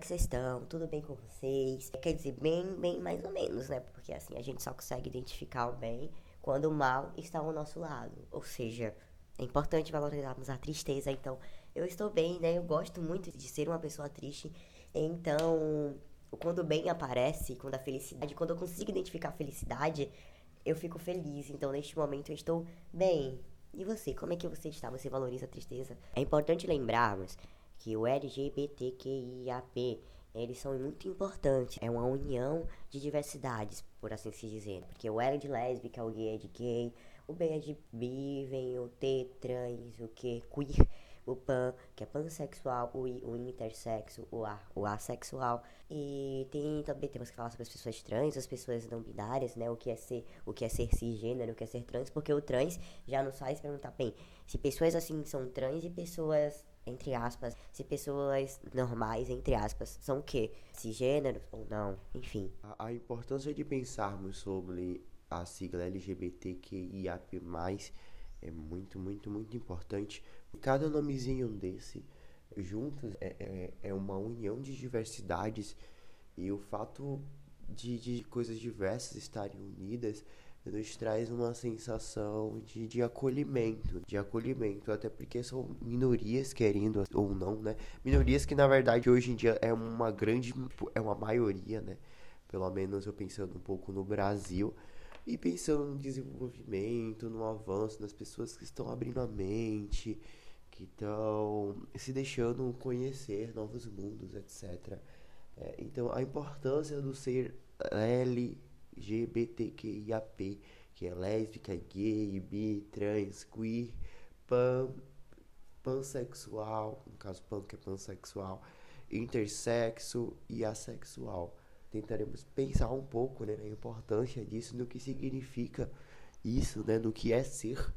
Que vocês estão? Tudo bem com vocês? Quer dizer, bem, bem mais ou menos, né? Porque assim, a gente só consegue identificar o bem quando o mal está ao nosso lado. Ou seja, é importante valorizarmos a tristeza. Então, eu estou bem, né? Eu gosto muito de ser uma pessoa triste. Então, quando o bem aparece, quando a felicidade, quando eu consigo identificar a felicidade, eu fico feliz. Então, neste momento, eu estou bem. E você, como é que você está? Você valoriza a tristeza? É importante lembrarmos que o LGBTQIAP eles são muito importantes. É uma união de diversidades, por assim se dizer. Porque o L de lésbica, o gay é de gay, o B é de bi, vem o T, trans, o Q, queer, o pan, que é pansexual, o I, o intersexo, o A, o assexual. E tem também temos que falar sobre as pessoas trans, as pessoas não binárias, né? O que é ser, o que é ser cisgênero, o que é ser trans, porque o trans já nos faz perguntar bem se pessoas assim são trans e pessoas entre aspas, se pessoas normais, entre aspas, são o quê? Cisgêneros ou não, enfim. A, a importância de pensarmos sobre a sigla LGBTQIAP+, é muito, muito, muito importante. Cada nomezinho desse, juntos, é, é, é uma união de diversidades e o fato de, de coisas diversas estarem unidas nos traz uma sensação de, de acolhimento, de acolhimento, até porque são minorias querendo ou não, né? Minorias que na verdade hoje em dia é uma grande, é uma maioria, né? Pelo menos eu pensando um pouco no Brasil e pensando no desenvolvimento, no avanço, nas pessoas que estão abrindo a mente, que estão se deixando conhecer novos mundos, etc. É, então a importância do ser L LGBTQIAP, que é lésbica, gay, bi, trans, queer, pan, pansexual, no caso pan que é pansexual, intersexo e assexual. Tentaremos pensar um pouco né, na importância disso, no que significa isso, né, no que é ser.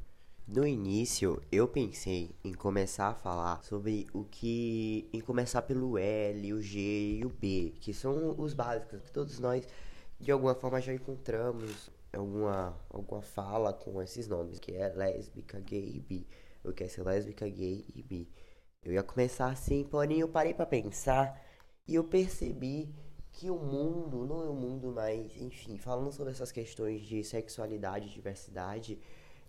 No início, eu pensei em começar a falar sobre o que. em começar pelo L, o G e o B, que são os básicos que todos nós de alguma forma já encontramos alguma, alguma fala com esses nomes, que é lésbica, gay e bi. Eu quero ser lésbica, gay e bi. Eu ia começar assim, porém eu parei para pensar e eu percebi que o mundo não é um mundo mais, enfim, falando sobre essas questões de sexualidade, diversidade,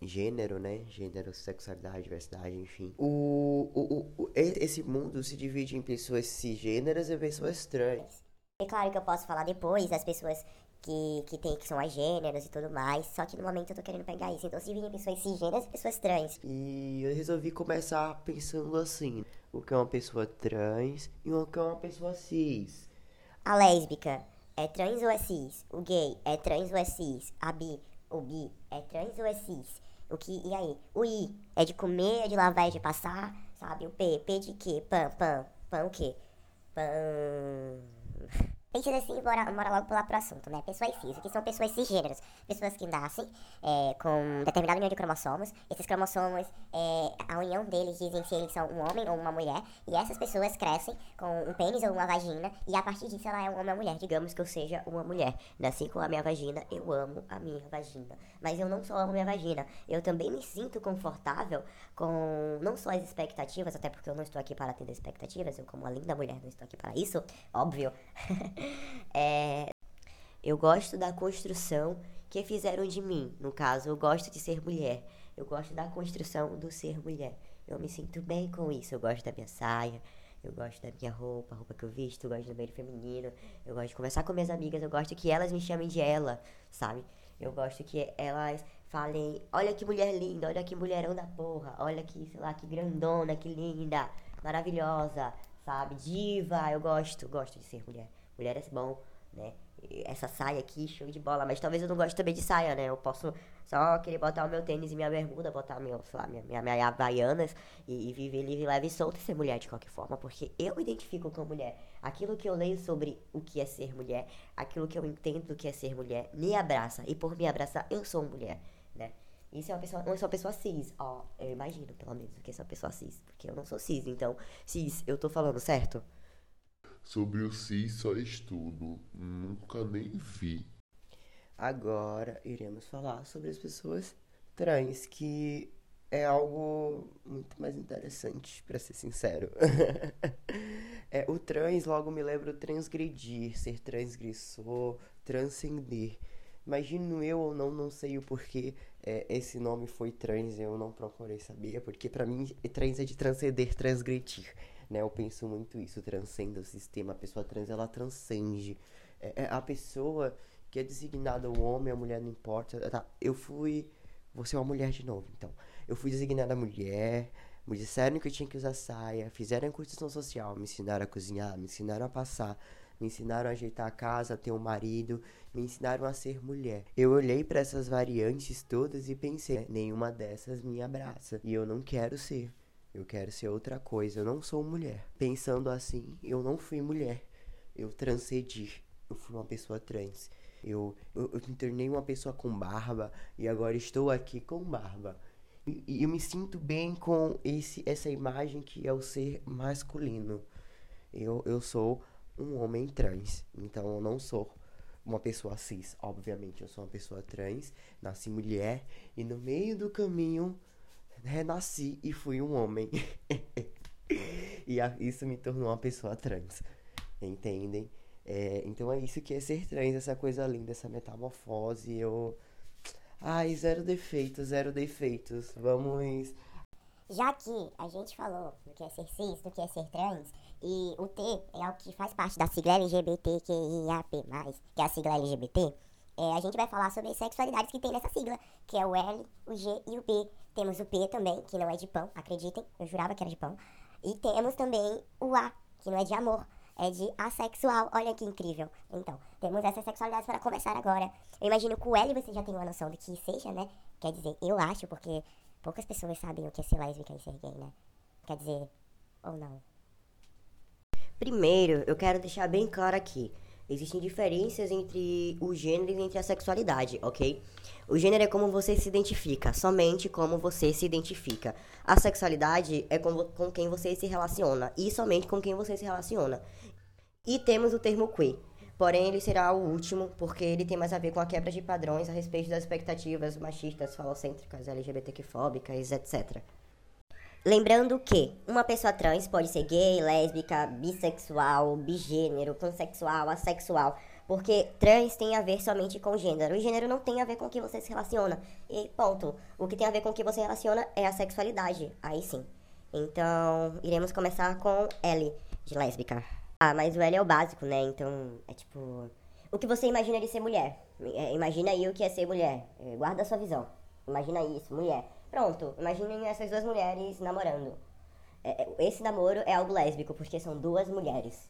gênero, né? Gênero, sexualidade, diversidade, enfim. O, o, o, esse mundo se divide em pessoas cisgêneras e pessoas trans. É claro que eu posso falar depois das pessoas que, que tem, que são as gêneros e tudo mais, só que no momento eu tô querendo pegar isso. Então se virem pessoas cisgêneras e pessoas trans. E eu resolvi começar pensando assim, o que é uma pessoa trans e o que é uma pessoa cis. A lésbica é trans ou é cis? O gay é trans ou é cis? A bi, o bi é trans ou é cis? O que, e aí? O I é de comer, é de lavar, é de passar, sabe? O P, P de quê? Pã, pã, pã o quê? Pã... Ugh. Pensando assim, bora, bora logo pular pro assunto, né? Pessoas cis, que são pessoas cisgêneras? Pessoas que nascem é, com determinada união de cromossomos. Esses cromossomos, é, a união deles dizem se eles são um homem ou uma mulher. E essas pessoas crescem com um pênis ou uma vagina. E a partir disso ela é um homem ou mulher. Digamos que eu seja uma mulher. Nasci com a minha vagina, eu amo a minha vagina. Mas eu não só amo minha vagina. Eu também me sinto confortável com não só as expectativas, até porque eu não estou aqui para atender expectativas. Eu, como uma linda mulher, não estou aqui para isso. Óbvio. é, eu gosto da construção que fizeram de mim. No caso, eu gosto de ser mulher. Eu gosto da construção do ser mulher. Eu me sinto bem com isso. Eu gosto da minha saia. Eu gosto da minha roupa, a roupa que eu visto, eu gosto do meio feminino. Eu gosto de conversar com minhas amigas, eu gosto que elas me chamem de ela, sabe? Eu gosto que elas falem, olha que mulher linda, olha que mulherão da porra, olha que, sei lá, que grandona, que linda, maravilhosa, sabe? Diva, eu gosto, gosto de ser mulher. Mulher é bom, né? Essa saia aqui, show de bola. Mas talvez eu não goste também de saia, né? Eu posso só querer botar o meu tênis e minha bermuda, botar meu, sei lá, minha, minha, minha havaianas e, e, viver livre, leve e solto e ser mulher de qualquer forma. Porque eu identifico com mulher. Aquilo que eu leio sobre o que é ser mulher, aquilo que eu entendo do que é ser mulher, me abraça. E por me abraçar, eu sou mulher, né? Isso é uma pessoa, não sou uma pessoa cis, ó, eu imagino pelo menos que sou uma pessoa cis, porque eu não sou cis, então, cis, eu tô falando certo? Sobre o cis só estudo, nunca nem vi. Agora iremos falar sobre as pessoas trans, que é algo muito mais interessante, para ser sincero. É, o trans logo me lembra transgredir, ser transgressor, transcender. Imagino eu ou não, não sei o porquê é, esse nome foi trans, eu não procurei saber, porque para mim trans é de transcender, transgredir, né? Eu penso muito isso, transcende o sistema, a pessoa trans ela transcende. É, é a pessoa que é designada o homem, a mulher não importa. Tá, eu fui, vou ser uma mulher de novo, então. Eu fui designada mulher, me disseram que eu tinha que usar saia, fizeram construção social, me ensinaram a cozinhar, me ensinaram a passar, me ensinaram a ajeitar a casa, a ter um marido, me ensinaram a ser mulher. Eu olhei para essas variantes todas e pensei, nenhuma dessas me abraça. E eu não quero ser. Eu quero ser outra coisa. Eu não sou mulher. Pensando assim, eu não fui mulher. Eu transcedi. Eu fui uma pessoa trans. Eu, eu, eu me tornei uma pessoa com barba e agora estou aqui com barba. E, e eu me sinto bem com esse, essa imagem que é o ser masculino. Eu, eu sou um homem trans. Então eu não sou uma pessoa cis, obviamente. Eu sou uma pessoa trans, nasci mulher e no meio do caminho renasci e fui um homem. e a, isso me tornou uma pessoa trans. Entendem? É, então é isso que é ser trans, essa coisa linda, essa metamorfose. Eu. Ai, zero defeitos, zero defeitos. Vamos já que a gente falou do que é ser cis, do que é ser trans, e o T é o que faz parte da sigla LGBTQIAP+, que é a sigla LGBT, é, a gente vai falar sobre as sexualidades que tem nessa sigla, que é o L, o G e o P. Temos o P também, que não é de pão, acreditem, eu jurava que era de pão. E temos também o A, que não é de amor, é de assexual. Olha que incrível. Então, temos essas sexualidades para conversar agora. Eu imagino que o L você já tem uma noção do que seja, né? Quer dizer, eu acho, porque Poucas pessoas sabem o que é ser lésbica e ser gay, né? Quer dizer, ou não. Primeiro, eu quero deixar bem claro aqui. Existem diferenças entre o gênero e entre a sexualidade, ok? O gênero é como você se identifica, somente como você se identifica. A sexualidade é com, com quem você se relaciona, e somente com quem você se relaciona. E temos o termo queer, Porém, ele será o último, porque ele tem mais a ver com a quebra de padrões a respeito das expectativas machistas, falocêntricas, LGBTQ-fóbicas, etc. Lembrando que uma pessoa trans pode ser gay, lésbica, bissexual, bigênero, pansexual, assexual, porque trans tem a ver somente com gênero. E gênero não tem a ver com o que você se relaciona. E ponto. O que tem a ver com o que você relaciona é a sexualidade. Aí sim. Então, iremos começar com L, de lésbica. Ah, mas o L é o básico, né? Então, é tipo. O que você imagina de ser mulher? É, imagina aí o que é ser mulher. É, guarda a sua visão. Imagina isso, mulher. Pronto, imaginem essas duas mulheres namorando. É, é, esse namoro é algo lésbico, porque são duas mulheres.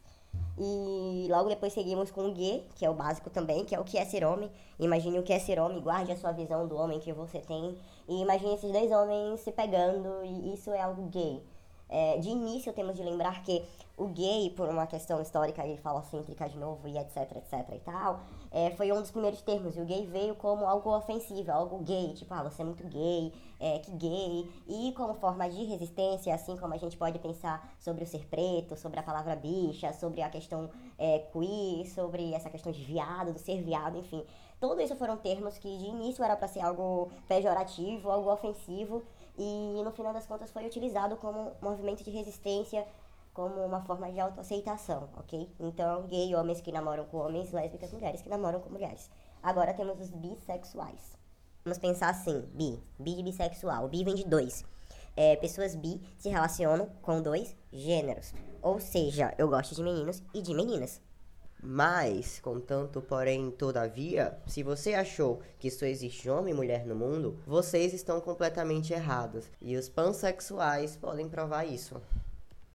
E logo depois seguimos com o gay, que é o básico também, que é o que é ser homem. Imagine o que é ser homem, guarde a sua visão do homem que você tem. E imagine esses dois homens se pegando, e isso é algo gay. É, de início, temos de lembrar que o gay, por uma questão histórica e falocêntrica de novo, e etc, etc e tal, é, foi um dos primeiros termos. E o gay veio como algo ofensivo, algo gay, tipo, ah, você é muito gay, é, que gay. E como forma de resistência, assim como a gente pode pensar sobre o ser preto, sobre a palavra bicha, sobre a questão é, queer, sobre essa questão de viado, do ser viado, enfim. Tudo isso foram termos que de início era para ser algo pejorativo, algo ofensivo, e no final das contas foi utilizado como movimento de resistência, como uma forma de autoaceitação, ok? Então, gay, homens que namoram com homens, lésbicas, mulheres que namoram com mulheres. Agora temos os bissexuais. Vamos pensar assim, bi, bi de bissexual. Bi vem de dois. É, pessoas bi se relacionam com dois gêneros. Ou seja, eu gosto de meninos e de meninas. Mas, contanto, porém, todavia, se você achou que só existe homem e mulher no mundo, vocês estão completamente errados. E os pansexuais podem provar isso.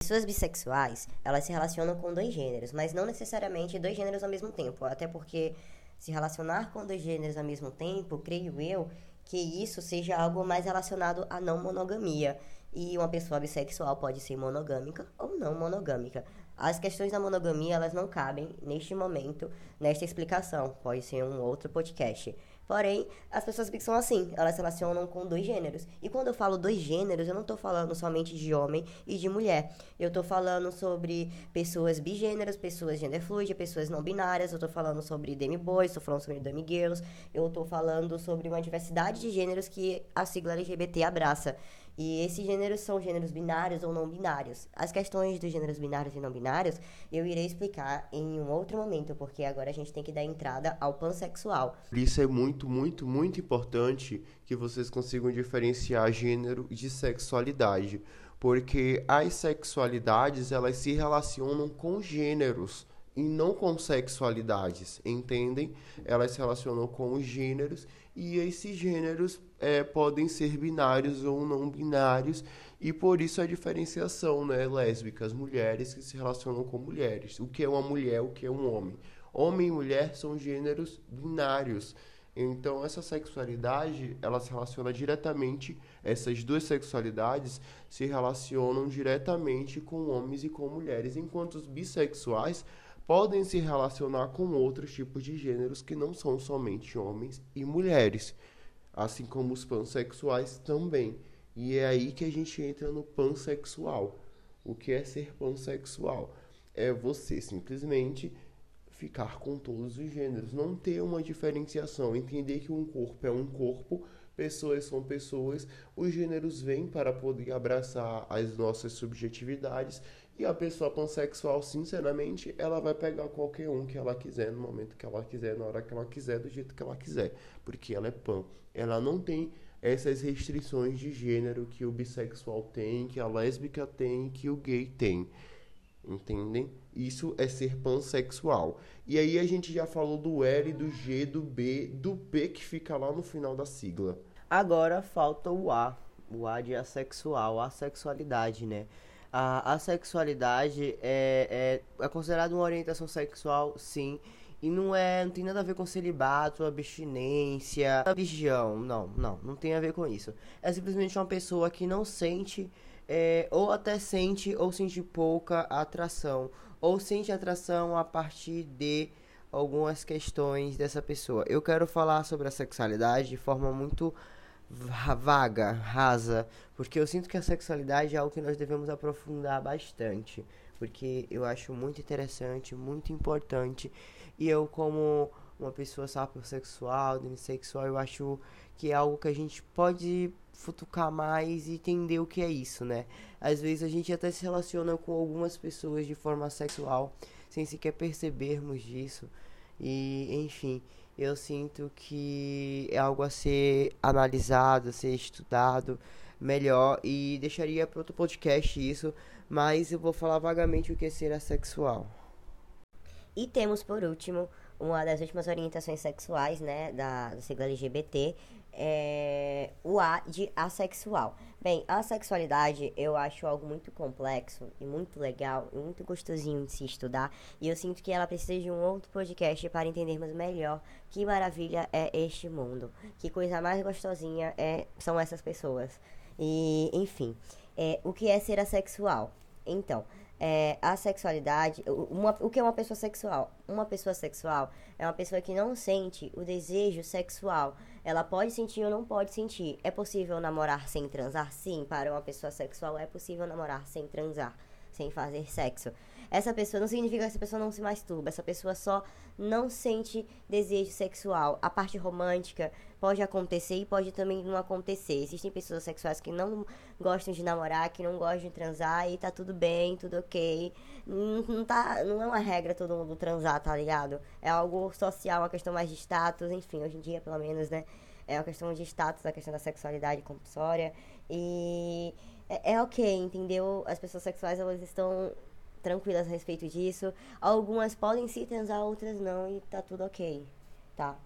Pessoas bissexuais, elas se relacionam com dois gêneros, mas não necessariamente dois gêneros ao mesmo tempo. Até porque se relacionar com dois gêneros ao mesmo tempo, creio eu, que isso seja algo mais relacionado à não monogamia. E uma pessoa bissexual pode ser monogâmica ou não monogâmica. As questões da monogamia, elas não cabem neste momento, nesta explicação. Pode ser um outro podcast. Porém, as pessoas são assim, elas se relacionam com dois gêneros. E quando eu falo dois gêneros, eu não estou falando somente de homem e de mulher. Eu estou falando sobre pessoas bigêneros, pessoas gender fluid, pessoas não binárias. Eu estou falando sobre demi-boys, estou falando sobre demi-girls. Eu estou falando sobre uma diversidade de gêneros que a sigla LGBT abraça. E esses gêneros são gêneros binários ou não binários. As questões dos gêneros binários e não binários eu irei explicar em um outro momento, porque agora a gente tem que dar entrada ao pansexual. Isso é muito, muito, muito importante que vocês consigam diferenciar gênero de sexualidade, porque as sexualidades elas se relacionam com gêneros e não com sexualidades, entendem? Elas se relacionam com os gêneros e esses gêneros é, podem ser binários ou não binários e por isso a diferenciação, né? Lésbicas, mulheres que se relacionam com mulheres. O que é uma mulher, o que é um homem? Homem e mulher são gêneros binários. Então essa sexualidade, ela se relaciona diretamente, essas duas sexualidades se relacionam diretamente com homens e com mulheres, enquanto os bissexuais podem se relacionar com outros tipos de gêneros que não são somente homens e mulheres, assim como os pansexuais também. E é aí que a gente entra no pansexual. O que é ser pansexual? É você simplesmente ficar com todos os gêneros, não ter uma diferenciação, entender que um corpo é um corpo, pessoas são pessoas, os gêneros vêm para poder abraçar as nossas subjetividades e a pessoa pansexual, sinceramente, ela vai pegar qualquer um que ela quiser, no momento que ela quiser, na hora que ela quiser, do jeito que ela quiser. Porque ela é pan. Ela não tem essas restrições de gênero que o bissexual tem, que a lésbica tem, que o gay tem. Entendem? Isso é ser pansexual. E aí a gente já falou do L, do G, do B, do P que fica lá no final da sigla. Agora falta o A, o A de assexual, a sexualidade, né? A assexualidade é, é, é considerada uma orientação sexual, sim, e não é, não tem nada a ver com celibato, abstinência, religião, não, não, não tem a ver com isso. É simplesmente uma pessoa que não sente, é, ou até sente, ou sente pouca atração, ou sente atração a partir de algumas questões dessa pessoa. Eu quero falar sobre a sexualidade de forma muito vaga, rasa, porque eu sinto que a sexualidade é algo que nós devemos aprofundar bastante, porque eu acho muito interessante, muito importante, e eu como uma pessoa sapiosexual, demissexual, eu acho que é algo que a gente pode futucar mais e entender o que é isso, né? Às vezes a gente até se relaciona com algumas pessoas de forma sexual sem sequer percebermos disso. E, enfim, eu sinto que é algo a ser analisado, a ser estudado melhor e deixaria para outro podcast isso, mas eu vou falar vagamente o que é ser assexual. E temos por último uma das últimas orientações sexuais, né, da, da sigla LGBT, é o A de assexual. Bem, a sexualidade eu acho algo muito complexo e muito legal e muito gostosinho de se estudar. E eu sinto que ela precisa de um outro podcast para entendermos melhor que maravilha é este mundo. Que coisa mais gostosinha é, são essas pessoas. E, enfim, é, o que é ser assexual? Então, é, a sexualidade, uma, o que é uma pessoa sexual? Uma pessoa sexual é uma pessoa que não sente o desejo sexual. Ela pode sentir ou não pode sentir. É possível namorar sem transar? Sim, para uma pessoa sexual é possível namorar sem transar, sem fazer sexo. Essa pessoa não significa que essa pessoa não se masturba, essa pessoa só não sente desejo sexual. A parte romântica pode acontecer e pode também não acontecer. Existem pessoas sexuais que não gostam de namorar, que não gostam de transar e tá tudo bem, tudo ok. Não, não, tá, não é uma regra todo mundo transar, tá ligado? É algo social, uma questão mais de status, enfim, hoje em dia pelo menos, né? É uma questão de status, a questão da sexualidade compulsória. E é, é ok, entendeu? As pessoas sexuais elas estão tranquilas a respeito disso. Algumas podem se transar, outras não, e tá tudo ok, tá?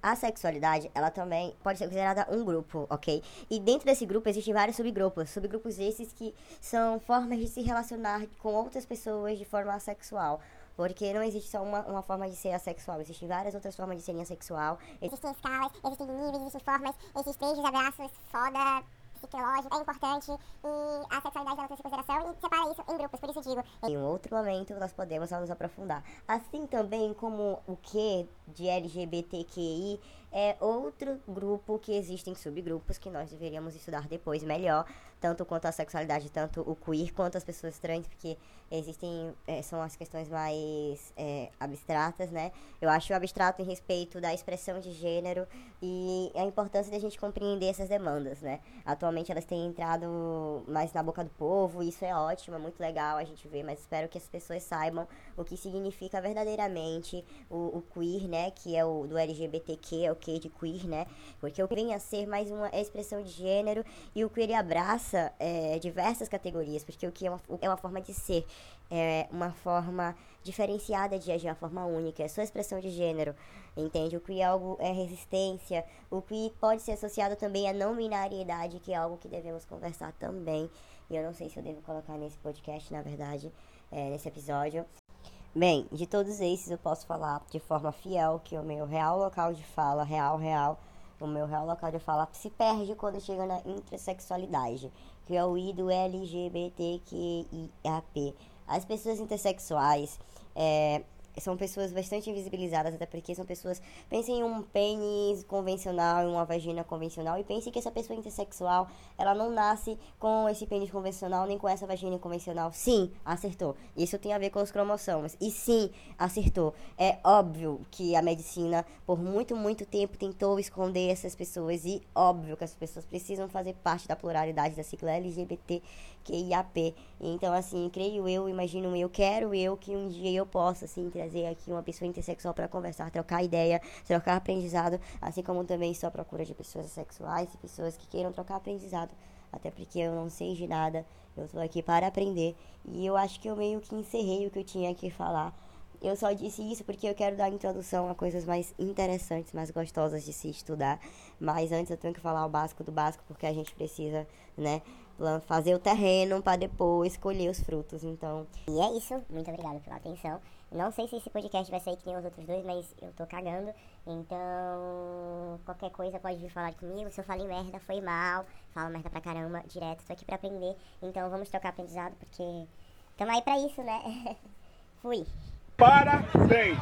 A sexualidade, ela também pode ser considerada um grupo, ok? E dentro desse grupo existem vários subgrupos. Subgrupos esses que são formas de se relacionar com outras pessoas de forma assexual. Porque não existe só uma, uma forma de ser assexual, existem várias outras formas de serem assexual. Existem escalas, existem níveis, existem formas, existem beijos, abraços, foda, psicológico é importante e a sexualidade ela tem separa isso em grupos, por isso digo. Em um outro momento nós podemos nos aprofundar. Assim também como o que de LGBTQI é outro grupo que existem subgrupos que nós deveríamos estudar depois melhor, tanto quanto a sexualidade, tanto o queer quanto as pessoas trans, porque existem é, são as questões mais é, abstratas, né? Eu acho abstrato em respeito da expressão de gênero e a importância da gente compreender essas demandas, né? Atualmente elas têm entrado mais na boca do povo, isso é ótimo, é muito legal a gente ver, mas espero que as pessoas saibam o que significa verdadeiramente o, o queer, né? Que é o do LGBTQ, é o que de queer, né? Porque o que vem a ser mais uma expressão de gênero e o queer abraça é, diversas categorias, porque o que é uma, é uma forma de ser é uma forma diferenciada de agir, uma forma única, é sua expressão de gênero, entende? O que é algo é resistência, o que pode ser associado também à não binariedade, que é algo que devemos conversar também. E eu não sei se eu devo colocar nesse podcast, na verdade, é, nesse episódio. Bem, de todos esses eu posso falar de forma fiel que o meu real local de fala, real, real, o meu real local de fala se perde quando chega na intersexualidade, que é o I do LGBTQIAP as pessoas intersexuais é, são pessoas bastante invisibilizadas, até porque são pessoas. Pensem em um pênis convencional, em uma vagina convencional, e pensem que essa pessoa intersexual, ela não nasce com esse pênis convencional, nem com essa vagina convencional. Sim, acertou. Isso tem a ver com os cromossomos. E sim, acertou. É óbvio que a medicina, por muito, muito tempo, tentou esconder essas pessoas, e óbvio que as pessoas precisam fazer parte da pluralidade da sigla LGBTQIAP. Então, assim, creio eu, imagino eu, quero eu que um dia eu possa, assim, trazer trazer aqui uma pessoa intersexual para conversar, trocar ideia, trocar aprendizado, assim como também estou à procura de pessoas sexuais e pessoas que queiram trocar aprendizado. Até porque eu não sei de nada, eu estou aqui para aprender. E eu acho que eu meio que encerrei o que eu tinha que falar. Eu só disse isso porque eu quero dar introdução a coisas mais interessantes, mais gostosas de se estudar. Mas antes eu tenho que falar o básico do básico, porque a gente precisa, né, fazer o terreno para depois colher os frutos. Então. E é isso. Muito obrigada pela atenção. Não sei se esse podcast vai sair que nem os outros dois, mas eu tô cagando. Então, qualquer coisa pode vir falar comigo. Se eu falei merda, foi mal. Falo merda pra caramba, direto. Tô aqui pra aprender. Então, vamos trocar aprendizado, porque tamo aí pra isso, né? Fui. Parabéns!